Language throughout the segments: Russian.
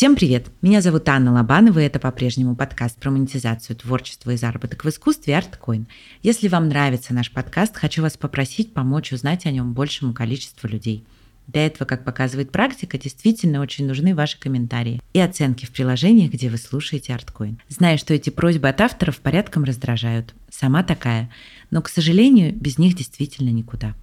Всем привет! Меня зовут Анна Лобанова, и это по-прежнему подкаст про монетизацию творчества и заработок в искусстве ArtCoin. Если вам нравится наш подкаст, хочу вас попросить помочь узнать о нем большему количеству людей. Для этого, как показывает практика, действительно очень нужны ваши комментарии и оценки в приложениях, где вы слушаете ArtCoin. Знаю, что эти просьбы от авторов порядком раздражают. Сама такая. Но, к сожалению, без них действительно никуда.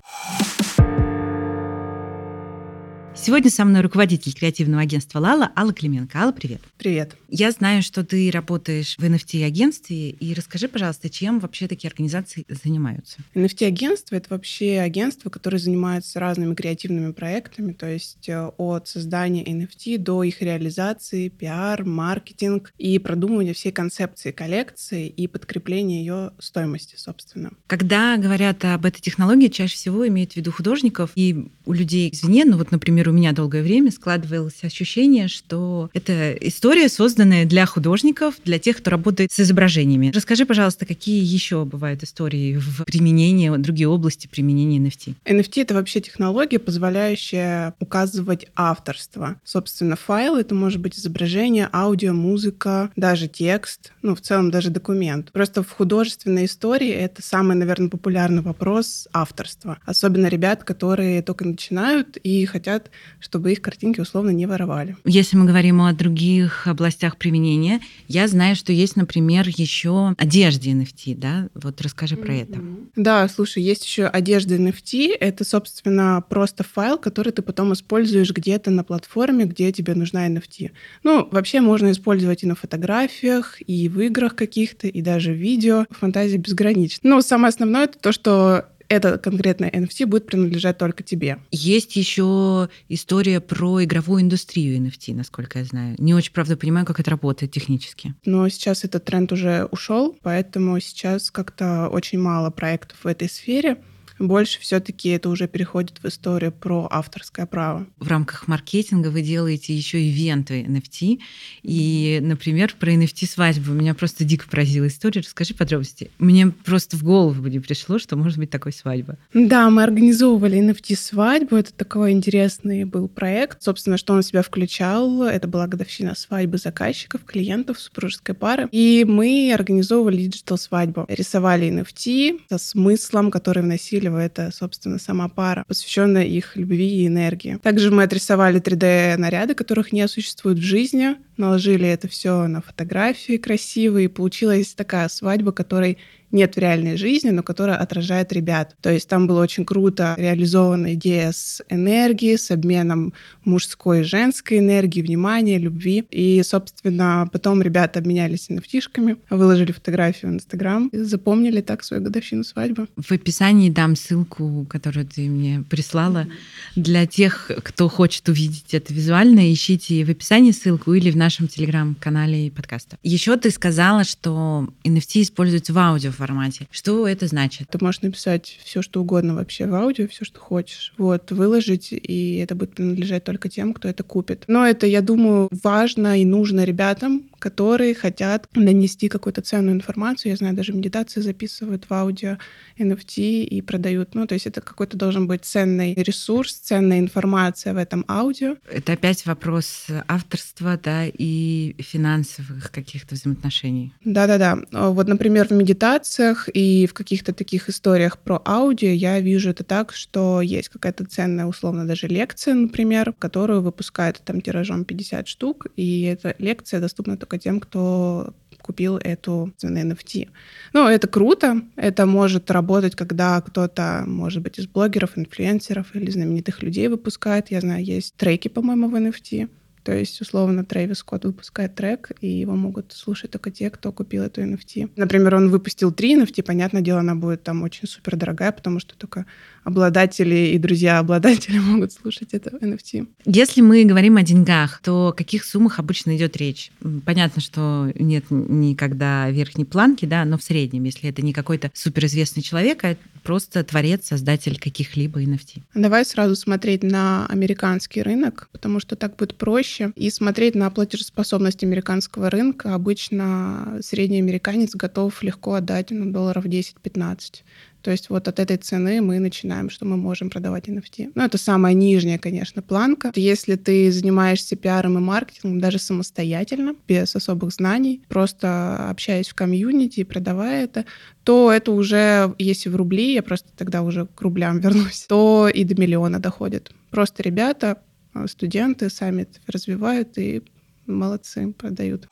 Сегодня со мной руководитель креативного агентства «Лала» Алла Клименко. Алла, привет. Привет. Я знаю, что ты работаешь в NFT-агентстве, и расскажи, пожалуйста, чем вообще такие организации занимаются? NFT-агентство — это вообще агентство, которое занимается разными креативными проектами, то есть э, от создания NFT до их реализации, пиар, маркетинг и продумывания всей концепции коллекции и подкрепления ее стоимости, собственно. Когда говорят об этой технологии, чаще всего имеют в виду художников и у людей извне, ну вот, например, у меня долгое время складывалось ощущение, что это история, созданная для художников, для тех, кто работает с изображениями. Расскажи, пожалуйста, какие еще бывают истории в применении, другие области применения NFT? NFT — это вообще технология, позволяющая указывать авторство. Собственно, файл — это может быть изображение, аудио, музыка, даже текст, ну, в целом даже документ. Просто в художественной истории это самый, наверное, популярный вопрос авторства. Особенно ребят, которые только начинают и хотят чтобы их картинки условно не воровали. Если мы говорим о других областях применения, я знаю, что есть, например, еще одежда NFT, да? Вот расскажи про mm-hmm. это. Да, слушай, есть еще одежда NFT. Это, собственно, просто файл, который ты потом используешь где-то на платформе, где тебе нужна NFT. Ну, вообще можно использовать и на фотографиях, и в играх каких-то, и даже в видео. Фантазия безгранична. Но самое основное это то, что это конкретное NFT будет принадлежать только тебе. Есть еще история про игровую индустрию NFT, насколько я знаю. Не очень, правда, понимаю, как это работает технически. Но сейчас этот тренд уже ушел, поэтому сейчас как-то очень мало проектов в этой сфере больше все-таки это уже переходит в историю про авторское право. В рамках маркетинга вы делаете еще ивенты NFT. И, например, про NFT свадьбу меня просто дико поразила история. Расскажи подробности. Мне просто в голову не пришло, что может быть такой свадьба. Да, мы организовывали NFT свадьбу. Это такой интересный был проект. Собственно, что он в себя включал? Это была годовщина свадьбы заказчиков, клиентов, супружеской пары. И мы организовывали digital свадьбу. Рисовали NFT со смыслом, который вносили в это, собственно, сама пара, посвященная их любви и энергии. Также мы отрисовали 3D-наряды, которых не существует в жизни, наложили это все на фотографии красивые, и получилась такая свадьба, которой нет в реальной жизни, но которая отражает ребят. То есть там была очень круто реализована идея с энергией, с обменом мужской и женской энергии, внимания, любви. И, собственно, потом ребята обменялись nft выложили фотографию в Инстаграм и запомнили так свою годовщину свадьбы. В описании дам ссылку, которую ты мне прислала. Mm-hmm. Для тех, кто хочет увидеть это визуально, ищите в описании ссылку или в нашем телеграм-канале подкаста. Еще ты сказала, что NFT используются в аудио формате. Что это значит? Ты можешь написать все, что угодно вообще в аудио, все, что хочешь. Вот, выложить, и это будет принадлежать только тем, кто это купит. Но это, я думаю, важно и нужно ребятам, которые хотят донести какую-то ценную информацию. Я знаю, даже медитации записывают в аудио NFT и продают. Ну, то есть это какой-то должен быть ценный ресурс, ценная информация в этом аудио. Это опять вопрос авторства, да, и финансовых каких-то взаимоотношений. Да-да-да. Вот, например, в медитациях и в каких-то таких историях про аудио я вижу это так, что есть какая-то ценная, условно, даже лекция, например, которую выпускают там тиражом 50 штук, и эта лекция доступна только тем, кто купил эту NFT. Ну, это круто. Это может работать, когда кто-то, может быть, из блогеров, инфлюенсеров или знаменитых людей выпускает. Я знаю, есть треки, по-моему, в NFT. То есть, условно, Трэвис Скотт выпускает трек, и его могут слушать только те, кто купил эту NFT. Например, он выпустил три NFT, понятное дело, она будет там очень супер дорогая, потому что только обладатели и друзья обладатели могут слушать это NFT. Если мы говорим о деньгах, то о каких суммах обычно идет речь? Понятно, что нет никогда верхней планки, да, но в среднем, если это не какой-то суперизвестный человек, а просто творец, создатель каких-либо NFT. Давай сразу смотреть на американский рынок, потому что так будет проще, и смотреть на платежеспособность американского рынка. Обычно средний американец готов легко отдать ну, долларов 10-15. То есть вот от этой цены мы начинаем, что мы можем продавать NFT. Ну, это самая нижняя, конечно, планка. Если ты занимаешься пиаром и маркетингом даже самостоятельно, без особых знаний, просто общаясь в комьюнити и продавая это, то это уже, если в рубли, я просто тогда уже к рублям вернусь, то и до миллиона доходит. Просто ребята, студенты сами развивают и молодцы, продают.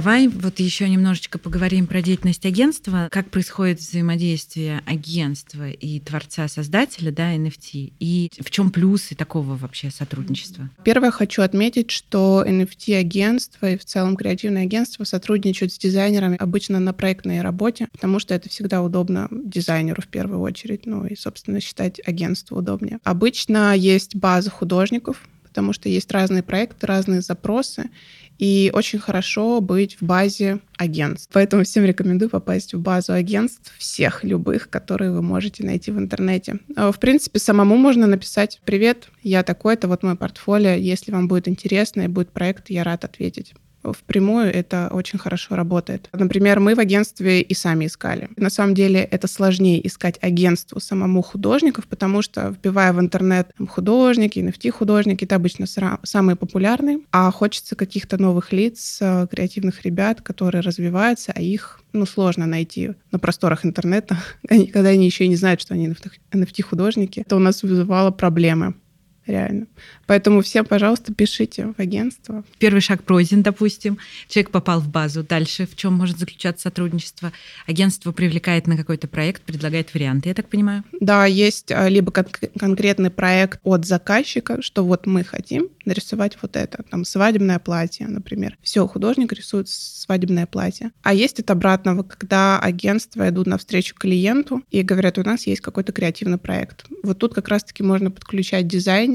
Давай вот еще немножечко поговорим про деятельность агентства, как происходит взаимодействие агентства и творца-создателя, да, NFT, и в чем плюсы такого вообще сотрудничества? Первое, хочу отметить, что NFT-агентство и в целом креативное агентство сотрудничают с дизайнерами обычно на проектной работе, потому что это всегда удобно дизайнеру в первую очередь, ну и, собственно, считать агентство удобнее. Обычно есть база художников, потому что есть разные проекты, разные запросы, и очень хорошо быть в базе агентств. Поэтому всем рекомендую попасть в базу агентств всех любых, которые вы можете найти в интернете. А, в принципе, самому можно написать «Привет, я такой-то, вот мой портфолио, если вам будет интересно и будет проект, я рад ответить» впрямую это очень хорошо работает. Например, мы в агентстве и сами искали. На самом деле это сложнее искать агентству самому художников, потому что вбивая в интернет художники, NFT-художники, это обычно самые популярные, а хочется каких-то новых лиц, э, креативных ребят, которые развиваются, а их ну, сложно найти на просторах интернета, когда они еще и не знают, что они NFT-художники. Это у нас вызывало проблемы реально. Поэтому всем, пожалуйста, пишите в агентство. Первый шаг пройден, допустим. Человек попал в базу. Дальше в чем может заключаться сотрудничество? Агентство привлекает на какой-то проект, предлагает варианты, я так понимаю? Да, есть а, либо кон- конкретный проект от заказчика, что вот мы хотим нарисовать вот это, там свадебное платье, например. Все, художник рисует свадебное платье. А есть от обратного, когда агентства идут навстречу клиенту и говорят, у нас есть какой-то креативный проект. Вот тут как раз-таки можно подключать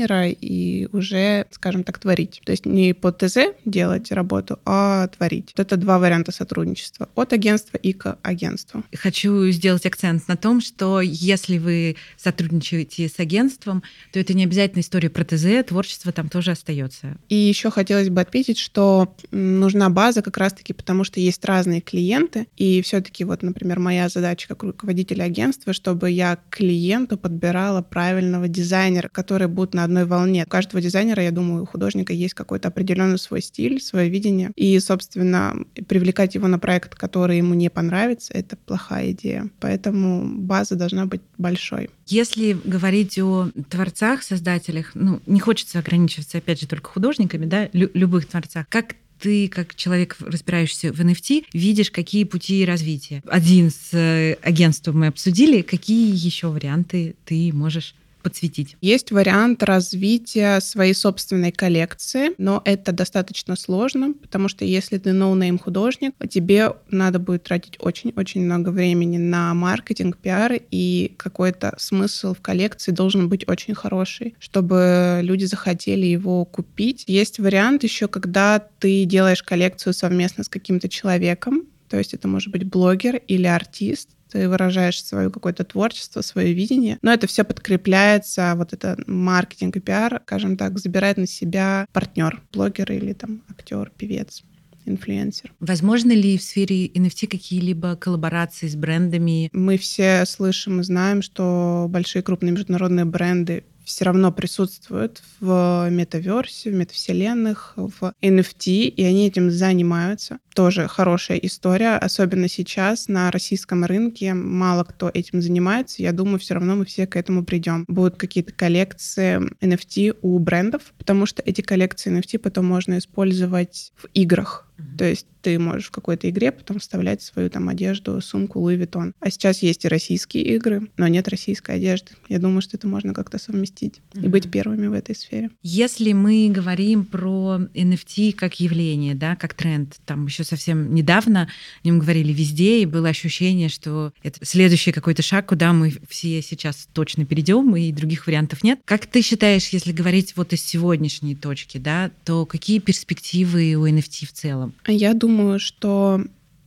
дизайнера и уже, скажем так, творить. То есть не по ТЗ делать работу, а творить. Вот это два варианта сотрудничества. От агентства и к агентству. Хочу сделать акцент на том, что если вы сотрудничаете с агентством, то это не обязательно история про ТЗ, творчество там тоже остается. И еще хотелось бы отметить, что нужна база как раз-таки потому, что есть разные клиенты, и все-таки вот, например, моя задача как руководителя агентства, чтобы я клиенту подбирала правильного дизайнера, который будет на одной волне. У каждого дизайнера, я думаю, у художника есть какой-то определенный свой стиль, свое видение, и, собственно, привлекать его на проект, который ему не понравится, это плохая идея. Поэтому база должна быть большой. Если говорить о творцах, создателях, ну, не хочется ограничиваться, опять же, только художниками, да, лю- любых творцах. Как ты, как человек, разбирающийся в NFT, видишь, какие пути развития? Один с э, агентством мы обсудили. Какие еще варианты ты можешь подсветить? Есть вариант развития своей собственной коллекции, но это достаточно сложно, потому что если ты no name художник, тебе надо будет тратить очень-очень много времени на маркетинг, пиар, и какой-то смысл в коллекции должен быть очень хороший, чтобы люди захотели его купить. Есть вариант еще, когда ты делаешь коллекцию совместно с каким-то человеком, то есть это может быть блогер или артист, ты выражаешь свое какое-то творчество, свое видение, но это все подкрепляется, вот это маркетинг и пиар, скажем так, забирает на себя партнер, блогер или там актер, певец инфлюенсер. Возможно ли в сфере NFT какие-либо коллаборации с брендами? Мы все слышим и знаем, что большие крупные международные бренды все равно присутствуют в метаверсе, в метавселенных, в NFT, и они этим занимаются. Тоже хорошая история, особенно сейчас на российском рынке мало кто этим занимается. Я думаю, все равно мы все к этому придем. Будут какие-то коллекции NFT у брендов, потому что эти коллекции NFT потом можно использовать в играх. Mm-hmm. То есть ты можешь в какой-то игре потом вставлять свою там одежду, сумку Louis Vuitton. А сейчас есть и российские игры, но нет российской одежды. Я думаю, что это можно как-то совместить mm-hmm. и быть первыми в этой сфере. Если мы говорим про NFT как явление, да, как тренд, там еще совсем недавно о нем говорили везде, и было ощущение, что это следующий какой-то шаг, куда мы все сейчас точно перейдем, и других вариантов нет. Как ты считаешь, если говорить вот из сегодняшней точки, да, то какие перспективы у NFT в целом? Я думаю, что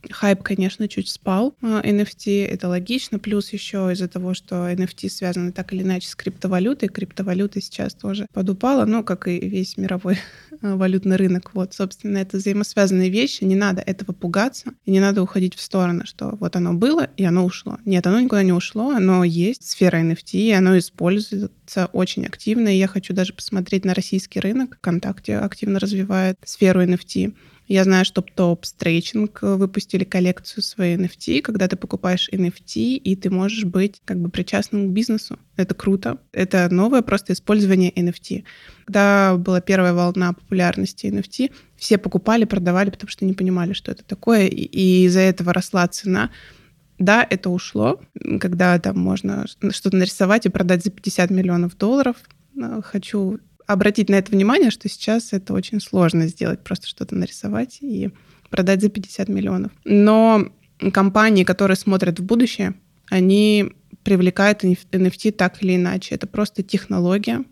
Хайп, конечно, чуть спал. NFT — это логично. Плюс еще из-за того, что NFT связаны так или иначе с криптовалютой. Криптовалюта сейчас тоже подупала, ну, как и весь мировой валютный рынок. Вот, собственно, это взаимосвязанные вещи. Не надо этого пугаться, и не надо уходить в сторону, что вот оно было, и оно ушло. Нет, оно никуда не ушло, оно есть, сфера NFT, и оно используется очень активно. И я хочу даже посмотреть на российский рынок. ВКонтакте активно развивает сферу NFT. Я знаю, что Top Stretching выпустили коллекцию своей NFT, когда ты покупаешь NFT, и ты можешь быть как бы причастным к бизнесу. Это круто. Это новое просто использование NFT. Когда была первая волна популярности NFT, все покупали, продавали, потому что не понимали, что это такое, и из-за этого росла цена. Да, это ушло, когда там можно что-то нарисовать и продать за 50 миллионов долларов. Хочу обратить на это внимание, что сейчас это очень сложно сделать, просто что-то нарисовать и продать за 50 миллионов. Но компании, которые смотрят в будущее, они привлекают NFT так или иначе. Это просто технология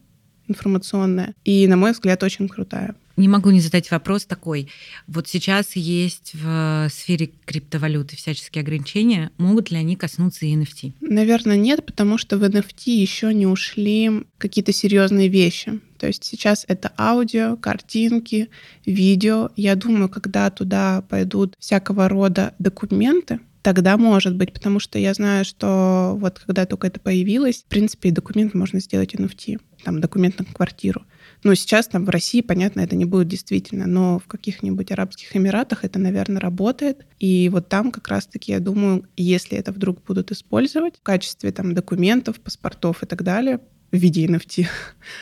информационная. И, на мой взгляд, очень крутая. Не могу не задать вопрос такой. Вот сейчас есть в сфере криптовалюты всяческие ограничения. Могут ли они коснуться и NFT? Наверное, нет, потому что в NFT еще не ушли какие-то серьезные вещи. То есть сейчас это аудио, картинки, видео. Я думаю, когда туда пойдут всякого рода документы, тогда может быть, потому что я знаю, что вот когда только это появилось, в принципе, документ можно сделать NFT, там документ на квартиру. Ну, сейчас там в России, понятно, это не будет действительно, но в каких-нибудь Арабских Эмиратах это, наверное, работает. И вот там как раз-таки, я думаю, если это вдруг будут использовать в качестве там документов, паспортов и так далее, в виде NFT,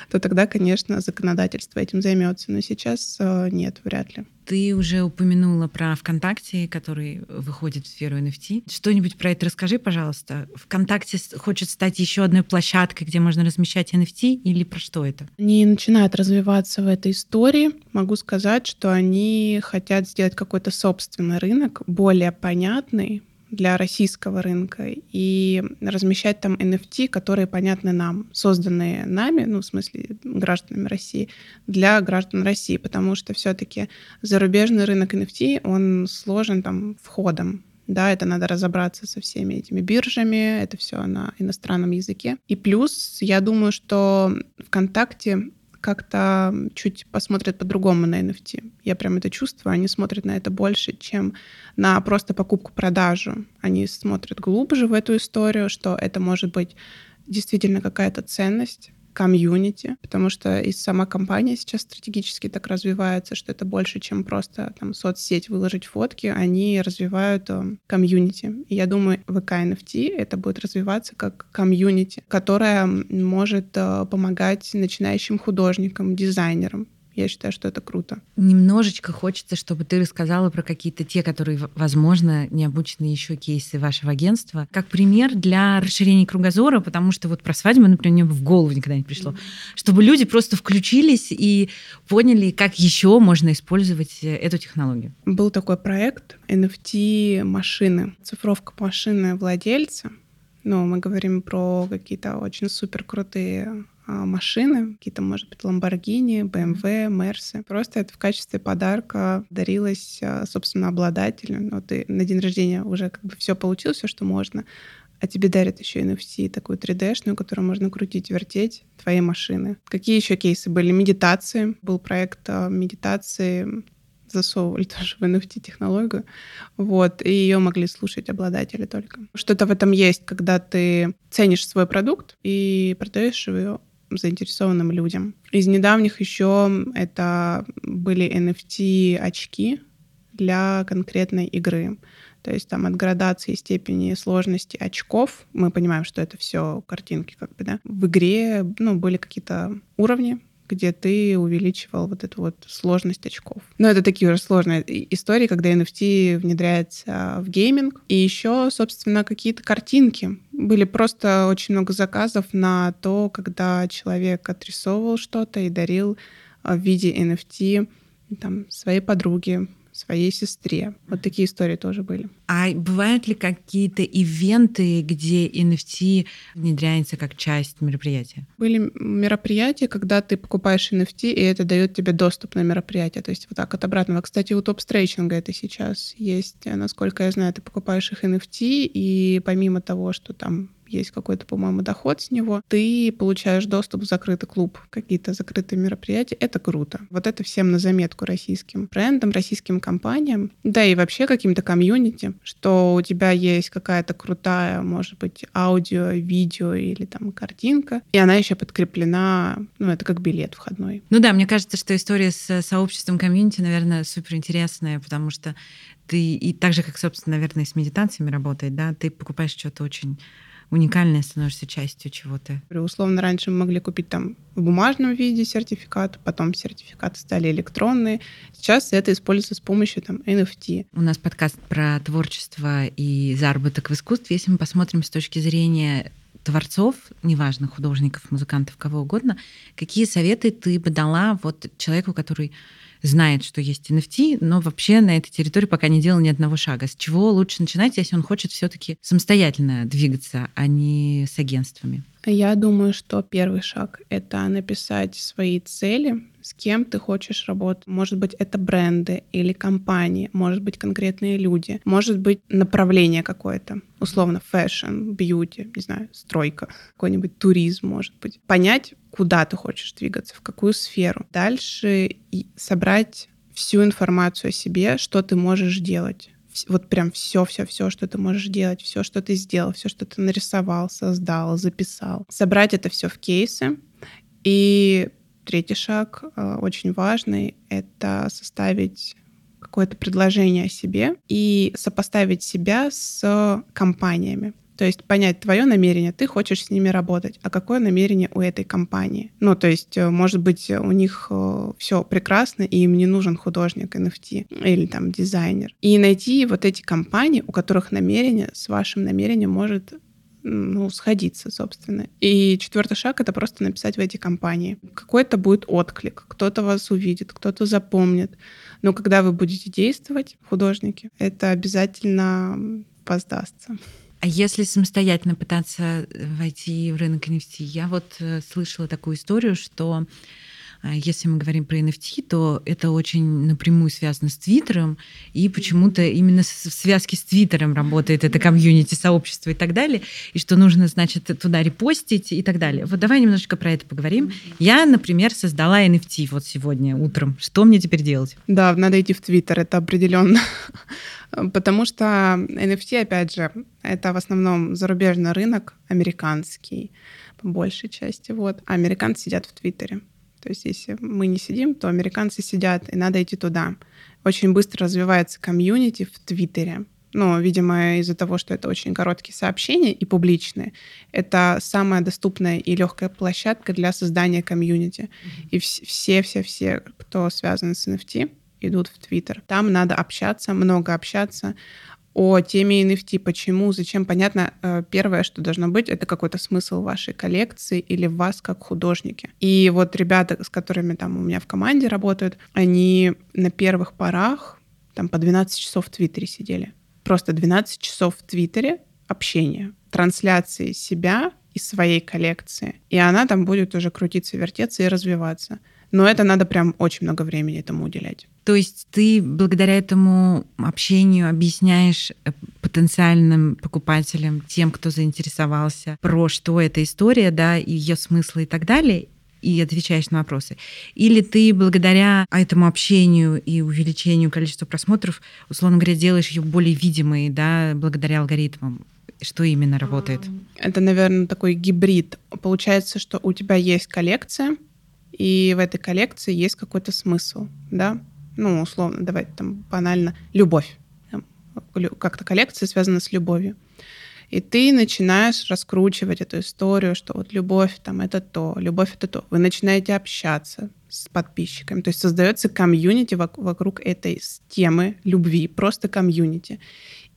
то тогда, конечно, законодательство этим займется. Но сейчас э, нет, вряд ли. Ты уже упомянула про ВКонтакте, который выходит в сферу NFT. Что-нибудь про это расскажи, пожалуйста. ВКонтакте хочет стать еще одной площадкой, где можно размещать NFT, или про что это? Они начинают развиваться в этой истории. Могу сказать, что они хотят сделать какой-то собственный рынок, более понятный, для российского рынка и размещать там NFT, которые понятны нам, созданные нами, ну, в смысле, гражданами России, для граждан России, потому что все-таки зарубежный рынок NFT, он сложен там входом да, это надо разобраться со всеми этими биржами, это все на иностранном языке. И плюс, я думаю, что ВКонтакте как-то чуть посмотрят по-другому на NFT. Я прям это чувствую. Они смотрят на это больше, чем на просто покупку-продажу. Они смотрят глубже в эту историю, что это может быть действительно какая-то ценность, комьюнити, потому что и сама компания сейчас стратегически так развивается, что это больше, чем просто там соцсеть выложить фотки, они развивают э, комьюнити. И я думаю, ВК NFT это будет развиваться как комьюнити, которая может э, помогать начинающим художникам, дизайнерам, я считаю, что это круто. Немножечко хочется, чтобы ты рассказала про какие-то те, которые, возможно, не обучены еще кейсы вашего агентства, как пример для расширения кругозора, потому что вот про свадьбу, например, в голову никогда не пришло, mm-hmm. чтобы люди просто включились и поняли, как еще можно использовать э, эту технологию. Был такой проект NFT машины, цифровка машины владельца. Ну, мы говорим про какие-то очень супер крутые а, машины, какие-то, может быть, Lamborghini, BMW, Mercy. Просто это в качестве подарка дарилось, а, собственно, обладателю. Но ты на день рождения уже как бы все получил, все, что можно, а тебе дарят еще NFC, такую 3D-шную, которую можно крутить, вертеть, твоей машины. Какие еще кейсы были? Медитации. Был проект а, медитации засовывали тоже в NFT-технологию, вот, и ее могли слушать обладатели только. Что-то в этом есть, когда ты ценишь свой продукт и продаешь его заинтересованным людям. Из недавних еще это были NFT очки для конкретной игры. То есть там от градации степени сложности очков, мы понимаем, что это все картинки как бы, да, в игре, ну, были какие-то уровни, где ты увеличивал вот эту вот сложность очков. Но это такие уже сложные истории, когда NFT внедряется в гейминг. И еще, собственно, какие-то картинки. Были просто очень много заказов на то, когда человек отрисовывал что-то и дарил в виде NFT там, своей подруге, своей сестре. Вот такие истории тоже были. А бывают ли какие-то ивенты, где NFT внедряется как часть мероприятия? Были мероприятия, когда ты покупаешь NFT, и это дает тебе доступ на мероприятие. То есть вот так от обратного. Кстати, у топ-стрейчинга это сейчас есть. Насколько я знаю, ты покупаешь их NFT, и помимо того, что там есть какой-то, по-моему, доход с него, ты получаешь доступ в закрытый клуб, какие-то закрытые мероприятия. Это круто. Вот это всем на заметку российским брендам, российским компаниям, да и вообще каким-то комьюнити, что у тебя есть какая-то крутая, может быть, аудио, видео или там картинка, и она еще подкреплена, ну, это как билет входной. Ну да, мне кажется, что история с сообществом комьюнити, наверное, супер интересная, потому что ты и так же, как, собственно, наверное, с медитациями работает, да, ты покупаешь что-то очень уникальное, становишься частью чего-то. Условно, раньше мы могли купить там в бумажном виде сертификат, потом сертификаты стали электронные. Сейчас это используется с помощью там NFT. У нас подкаст про творчество и заработок в искусстве. Если мы посмотрим с точки зрения творцов, неважно, художников, музыкантов, кого угодно, какие советы ты бы дала вот человеку, который знает, что есть NFT, но вообще на этой территории пока не делал ни одного шага. С чего лучше начинать, если он хочет все-таки самостоятельно двигаться, а не с агентствами? Я думаю, что первый шаг — это написать свои цели, с кем ты хочешь работать. Может быть, это бренды или компании, может быть, конкретные люди, может быть, направление какое-то, условно, fashion, beauty, не знаю, стройка, какой-нибудь туризм, может быть. Понять, куда ты хочешь двигаться, в какую сферу. Дальше и собрать всю информацию о себе, что ты можешь делать вот прям все, все, все, что ты можешь делать, все, что ты сделал, все, что ты нарисовал, создал, записал. Собрать это все в кейсы и Третий шаг, э, очень важный, это составить какое-то предложение о себе и сопоставить себя с компаниями. То есть понять твое намерение, ты хочешь с ними работать, а какое намерение у этой компании. Ну, то есть, э, может быть, у них э, все прекрасно, и им не нужен художник NFT или там дизайнер. И найти вот эти компании, у которых намерение с вашим намерением может ну, сходиться, собственно. И четвертый шаг — это просто написать в эти компании. Какой-то будет отклик, кто-то вас увидит, кто-то запомнит. Но когда вы будете действовать, художники, это обязательно воздастся. А если самостоятельно пытаться войти в рынок NFT, я вот э, слышала такую историю, что если мы говорим про NFT, то это очень напрямую связано с Твиттером, и почему-то именно в связке с Твиттером работает это комьюнити, сообщество и так далее, и что нужно, значит, туда репостить и так далее. Вот давай немножечко про это поговорим. Я, например, создала NFT вот сегодня утром. Что мне теперь делать? Да, надо идти в Твиттер, это определенно. Потому что NFT, опять же, это в основном зарубежный рынок, американский, по большей части. Вот. А американцы сидят в Твиттере. То есть если мы не сидим, то американцы сидят, и надо идти туда. Очень быстро развивается комьюнити в Твиттере. Ну, видимо, из-за того, что это очень короткие сообщения и публичные, это самая доступная и легкая площадка для создания комьюнити. Mm-hmm. И все-все-все, кто связан с NFT, идут в Твиттер. Там надо общаться, много общаться, о теме NFT, почему, зачем. Понятно, э, первое, что должно быть, это какой-то смысл вашей коллекции или вас как художники. И вот ребята, с которыми там у меня в команде работают, они на первых порах там по 12 часов в Твиттере сидели. Просто 12 часов в Твиттере общения, трансляции себя и своей коллекции. И она там будет уже крутиться, вертеться и развиваться. Но это надо прям очень много времени этому уделять. То есть ты благодаря этому общению объясняешь э, потенциальным покупателям, тем, кто заинтересовался, про что эта история, да, и ее смысл и так далее, и отвечаешь на вопросы. Или ты благодаря этому общению и увеличению количества просмотров, условно говоря, делаешь ее более видимой, да, благодаря алгоритмам. Что именно работает? Это, наверное, такой гибрид. Получается, что у тебя есть коллекция, и в этой коллекции есть какой-то смысл, да? Ну, условно, давайте там банально, любовь. Как-то коллекция связана с любовью. И ты начинаешь раскручивать эту историю, что вот любовь там это то, любовь это то. Вы начинаете общаться с подписчиками. То есть создается комьюнити вокруг этой темы любви, просто комьюнити.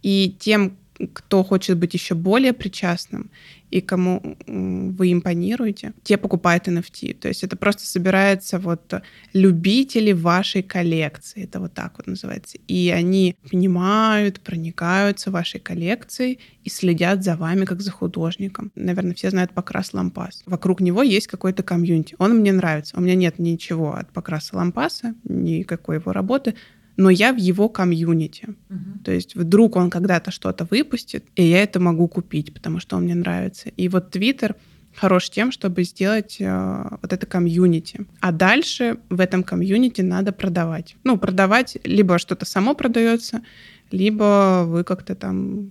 И тем, кто хочет быть еще более причастным и кому вы импонируете, те покупают NFT. То есть это просто собирается вот любители вашей коллекции. Это вот так вот называется. И они понимают, проникаются вашей коллекцией и следят за вами как за художником. Наверное, все знают Покрас Лампас. Вокруг него есть какой-то комьюнити. Он мне нравится. У меня нет ничего от Покраса Лампаса, никакой его работы, но я в его комьюнити. Угу. То есть вдруг он когда-то что-то выпустит, и я это могу купить, потому что он мне нравится. И вот Твиттер хорош тем, чтобы сделать э, вот это комьюнити. А дальше в этом комьюнити надо продавать. Ну, продавать либо что-то само продается, либо вы как-то там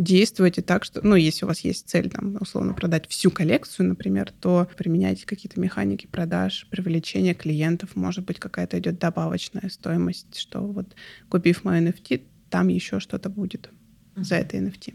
действуете так, что, ну, если у вас есть цель, там, условно, продать всю коллекцию, например, то применяйте какие-то механики продаж, привлечения клиентов, может быть, какая-то идет добавочная стоимость, что вот купив мой NFT, там еще что-то будет за это NFT.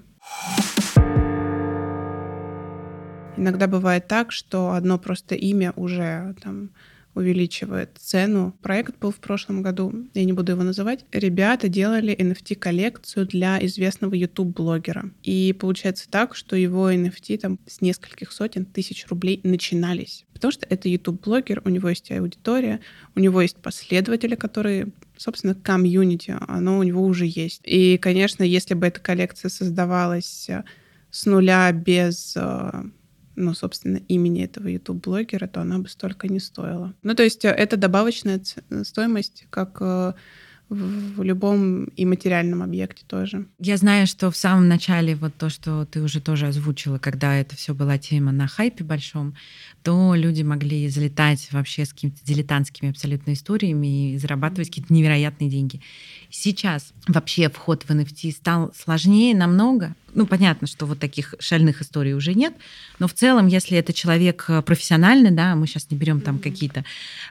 Иногда бывает так, что одно просто имя уже там увеличивает цену. Проект был в прошлом году, я не буду его называть. Ребята делали NFT-коллекцию для известного YouTube-блогера. И получается так, что его NFT там с нескольких сотен тысяч рублей начинались. Потому что это YouTube-блогер, у него есть аудитория, у него есть последователи, которые собственно, комьюнити, оно у него уже есть. И, конечно, если бы эта коллекция создавалась с нуля без э, ну, собственно, имени этого YouTube-блогера, то она бы столько не стоила. Ну, то есть э, это добавочная стоимость, как э, в любом и материальном объекте тоже. Я знаю, что в самом начале вот то, что ты уже тоже озвучила, когда это все была тема на хайпе большом, то люди могли залетать вообще с какими-то дилетантскими абсолютно историями и зарабатывать какие-то невероятные деньги. Сейчас вообще вход в NFT стал сложнее намного, ну, понятно, что вот таких шальных историй уже нет, но в целом, если это человек э, профессиональный, да, мы сейчас не берем там какие-то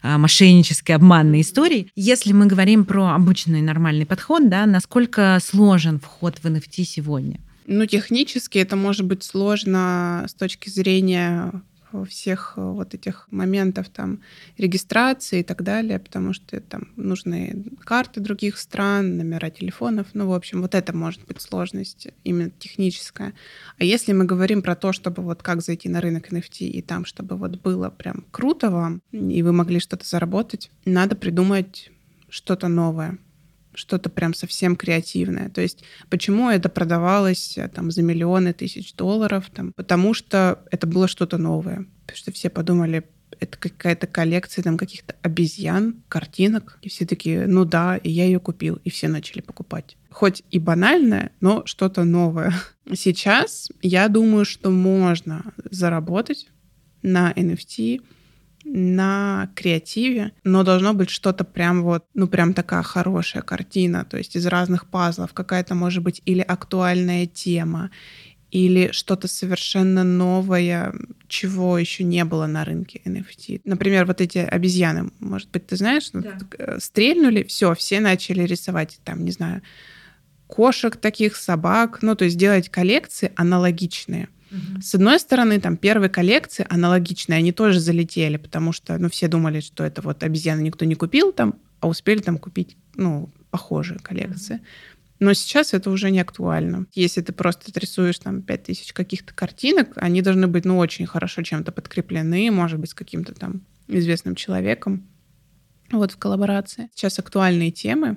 а, мошеннические, обманные истории, если мы говорим про обычный нормальный подход, да, насколько сложен вход в NFT сегодня? Ну, технически это может быть сложно с точки зрения всех э, вот этих моментов там регистрации и так далее, потому что там нужны карты других стран, номера телефонов, ну, в общем, вот это может быть сложность именно техническая. А если мы говорим про то, чтобы вот как зайти на рынок NFT и там, чтобы вот было прям круто вам, и вы могли что-то заработать, надо придумать что-то новое что-то прям совсем креативное. То есть почему это продавалось э, там за миллионы тысяч долларов? Там, потому что это было что-то новое. Потому что все подумали, это какая-то коллекция там каких-то обезьян, картинок. И все такие, ну да, и я ее купил. И все начали покупать. Хоть и банальное, но что-то новое. Сейчас я думаю, что можно заработать на NFT на креативе, но должно быть что-то прям вот, ну прям такая хорошая картина, то есть из разных пазлов какая-то может быть или актуальная тема, или что-то совершенно новое, чего еще не было на рынке NFT. Например, вот эти обезьяны, может быть, ты знаешь, да. Э, стрельнули, все, все начали рисовать, там, не знаю, кошек таких, собак, ну, то есть делать коллекции аналогичные. С одной стороны, там первые коллекции аналогичные, они тоже залетели, потому что, ну, все думали, что это вот обезьяны никто не купил там, а успели там купить, ну, похожие коллекции. Но сейчас это уже не актуально. Если ты просто рисуешь там 5000 каких-то картинок, они должны быть, ну, очень хорошо чем-то подкреплены, может быть, с каким-то там известным человеком. Вот в коллаборации. Сейчас актуальные темы,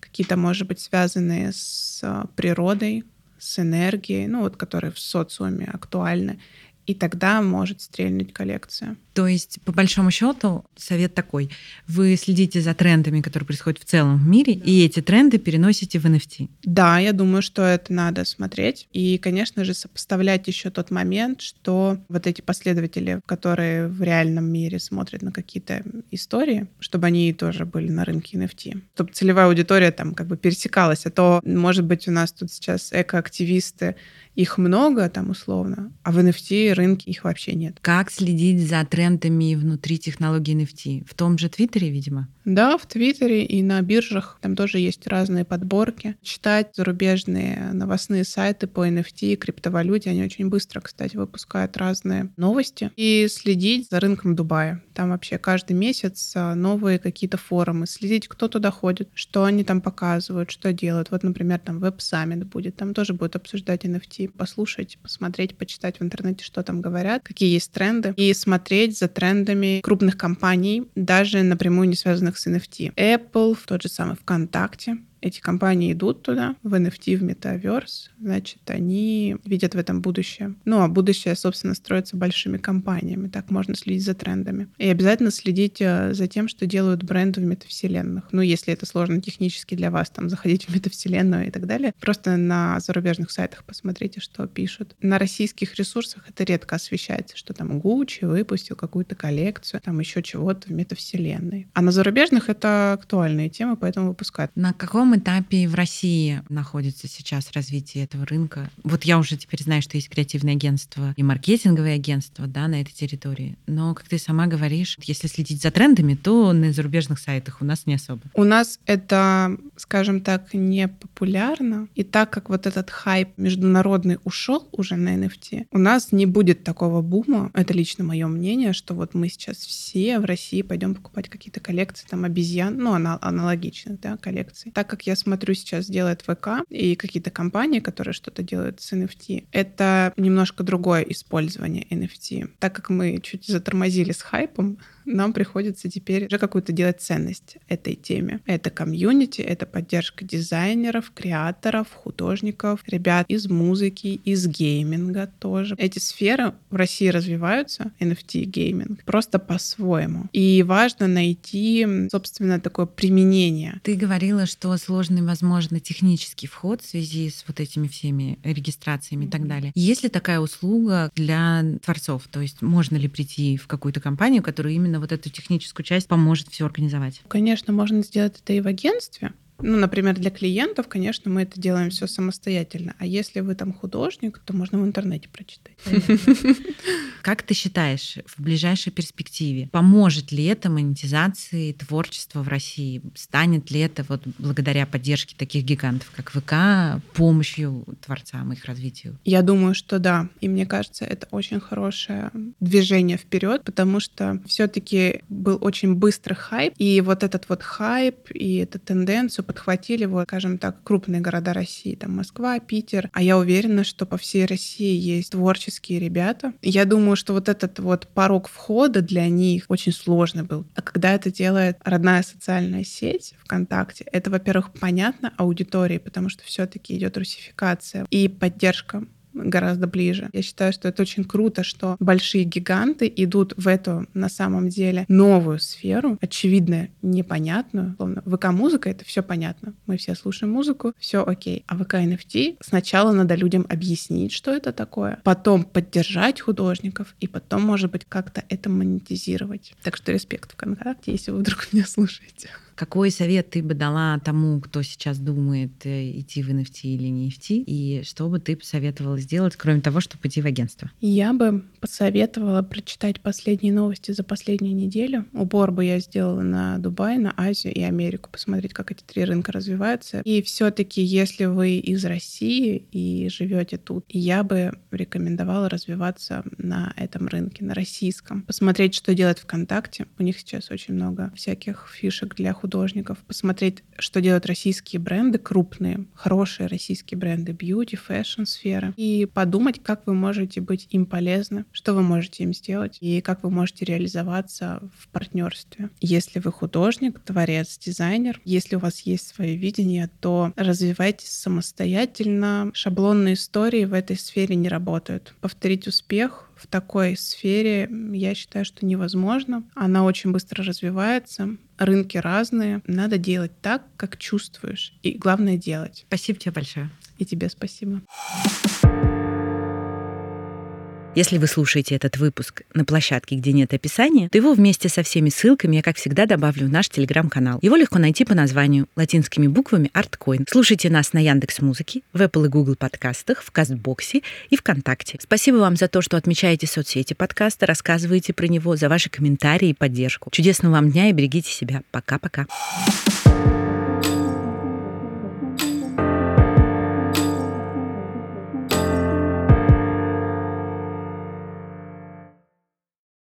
какие-то, может быть, связанные с а, природой, с энергией, ну вот, которые в социуме актуальны, и тогда может стрельнуть коллекция. То есть, по большому счету, совет такой. Вы следите за трендами, которые происходят в целом в мире, да. и эти тренды переносите в NFT. Да, я думаю, что это надо смотреть. И, конечно же, сопоставлять еще тот момент, что вот эти последователи, которые в реальном мире смотрят на какие-то истории, чтобы они тоже были на рынке NFT. Чтобы целевая аудитория там как бы пересекалась. А то, может быть, у нас тут сейчас экоактивисты, их много там условно, а в NFT рынке их вообще нет. Как следить за трендами внутри технологии NFT? В том же Твиттере, видимо? Да, в Твиттере и на биржах. Там тоже есть разные подборки. Читать зарубежные новостные сайты по NFT и криптовалюте. Они очень быстро, кстати, выпускают разные новости. И следить за рынком Дубая. Там вообще каждый месяц а, новые какие-то форумы. Следить, кто туда ходит, что они там показывают, что делают. Вот, например, там веб-саммит будет. Там тоже будут обсуждать NFT. Послушать, посмотреть, почитать в интернете, что там говорят, какие есть тренды. И смотреть за трендами крупных компаний, даже напрямую не связанных с NFT. Apple, тот же самый ВКонтакте, эти компании идут туда, в NFT, в Metaverse, значит, они видят в этом будущее. Ну, а будущее, собственно, строится большими компаниями. Так можно следить за трендами. И обязательно следить э, за тем, что делают бренды в метавселенных. Ну, если это сложно технически для вас, там, заходить в метавселенную и так далее. Просто на зарубежных сайтах посмотрите, что пишут. На российских ресурсах это редко освещается, что там Gucci выпустил какую-то коллекцию, там еще чего-то в метавселенной. А на зарубежных это актуальные темы, поэтому выпускают. На каком этапе в России находится сейчас развитие этого рынка? Вот я уже теперь знаю, что есть креативное агентство и маркетинговое агентство да, на этой территории. Но, как ты сама говоришь, если следить за трендами, то на зарубежных сайтах у нас не особо. У нас это, скажем так, не популярно. И так как вот этот хайп международный ушел уже на NFT, у нас не будет такого бума. Это лично мое мнение, что вот мы сейчас все в России пойдем покупать какие-то коллекции там обезьян, ну, аналогичных, да, коллекций. Так как я смотрю сейчас делает ВК и какие-то компании, которые что-то делают с NFT, это немножко другое использование NFT. Так как мы чуть затормозили с хайпом, нам приходится теперь уже какую-то делать ценность этой теме. Это комьюнити, это поддержка дизайнеров, креаторов, художников, ребят из музыки, из гейминга тоже. Эти сферы в России развиваются, NFT гейминг, просто по-своему. И важно найти, собственно, такое применение. Ты говорила, что сложный, возможно, технический вход в связи с вот этими всеми регистрациями и так далее. Есть ли такая услуга для творцов? То есть можно ли прийти в какую-то компанию, которая именно именно вот эту техническую часть поможет все организовать? Конечно, можно сделать это и в агентстве. Ну, например, для клиентов, конечно, мы это делаем все самостоятельно. А если вы там художник, то можно в интернете прочитать. Как ты считаешь, в ближайшей перспективе поможет ли это монетизации творчества в России? Станет ли это вот благодаря поддержке таких гигантов, как ВК, помощью творцам, их развитию? Я думаю, что да. И мне кажется, это очень хорошее движение вперед, потому что все-таки был очень быстрый хайп, и вот этот вот хайп и эту тенденцию подхватили, вот, скажем так, крупные города России, там Москва, Питер. А я уверена, что по всей России есть творческие ребята. Я думаю, что вот этот вот порог входа для них очень сложный был. А когда это делает родная социальная сеть ВКонтакте, это, во-первых, понятно аудитории, потому что все-таки идет русификация и поддержка гораздо ближе. Я считаю, что это очень круто, что большие гиганты идут в эту, на самом деле, новую сферу, очевидно, непонятную. Словно ВК-музыка — это все понятно. Мы все слушаем музыку, все окей. А ВК-NFT сначала надо людям объяснить, что это такое, потом поддержать художников, и потом, может быть, как-то это монетизировать. Так что респект ВКонтакте, если вы вдруг меня слушаете. Какой совет ты бы дала тому, кто сейчас думает, э, идти в NFT или не идти? И что бы ты посоветовала сделать, кроме того, чтобы идти в агентство? Я бы посоветовала прочитать последние новости за последнюю неделю. Упор бы я сделала на Дубай, на Азию и Америку, посмотреть, как эти три рынка развиваются. И все-таки, если вы из России и живете тут, я бы рекомендовала развиваться на этом рынке, на российском. Посмотреть, что делает ВКонтакте. У них сейчас очень много всяких фишек для художников, посмотреть, что делают российские бренды крупные, хорошие российские бренды бьюти, фэшн сфера, и подумать, как вы можете быть им полезны, что вы можете им сделать и как вы можете реализоваться в партнерстве. Если вы художник, творец, дизайнер, если у вас есть свое видение, то развивайтесь самостоятельно. Шаблонные истории в этой сфере не работают. Повторить успех в такой сфере, я считаю, что невозможно. Она очень быстро развивается, рынки разные. Надо делать так, как чувствуешь. И главное делать. Спасибо тебе большое. И тебе спасибо. Если вы слушаете этот выпуск на площадке, где нет описания, то его вместе со всеми ссылками я, как всегда, добавлю в наш телеграм-канал. Его легко найти по названию латинскими буквами ArtCoin. Слушайте нас на Яндекс Музыке, в Apple и Google подкастах, в Кастбоксе и ВКонтакте. Спасибо вам за то, что отмечаете соцсети подкаста, рассказываете про него, за ваши комментарии и поддержку. Чудесного вам дня и берегите себя. Пока-пока. thank you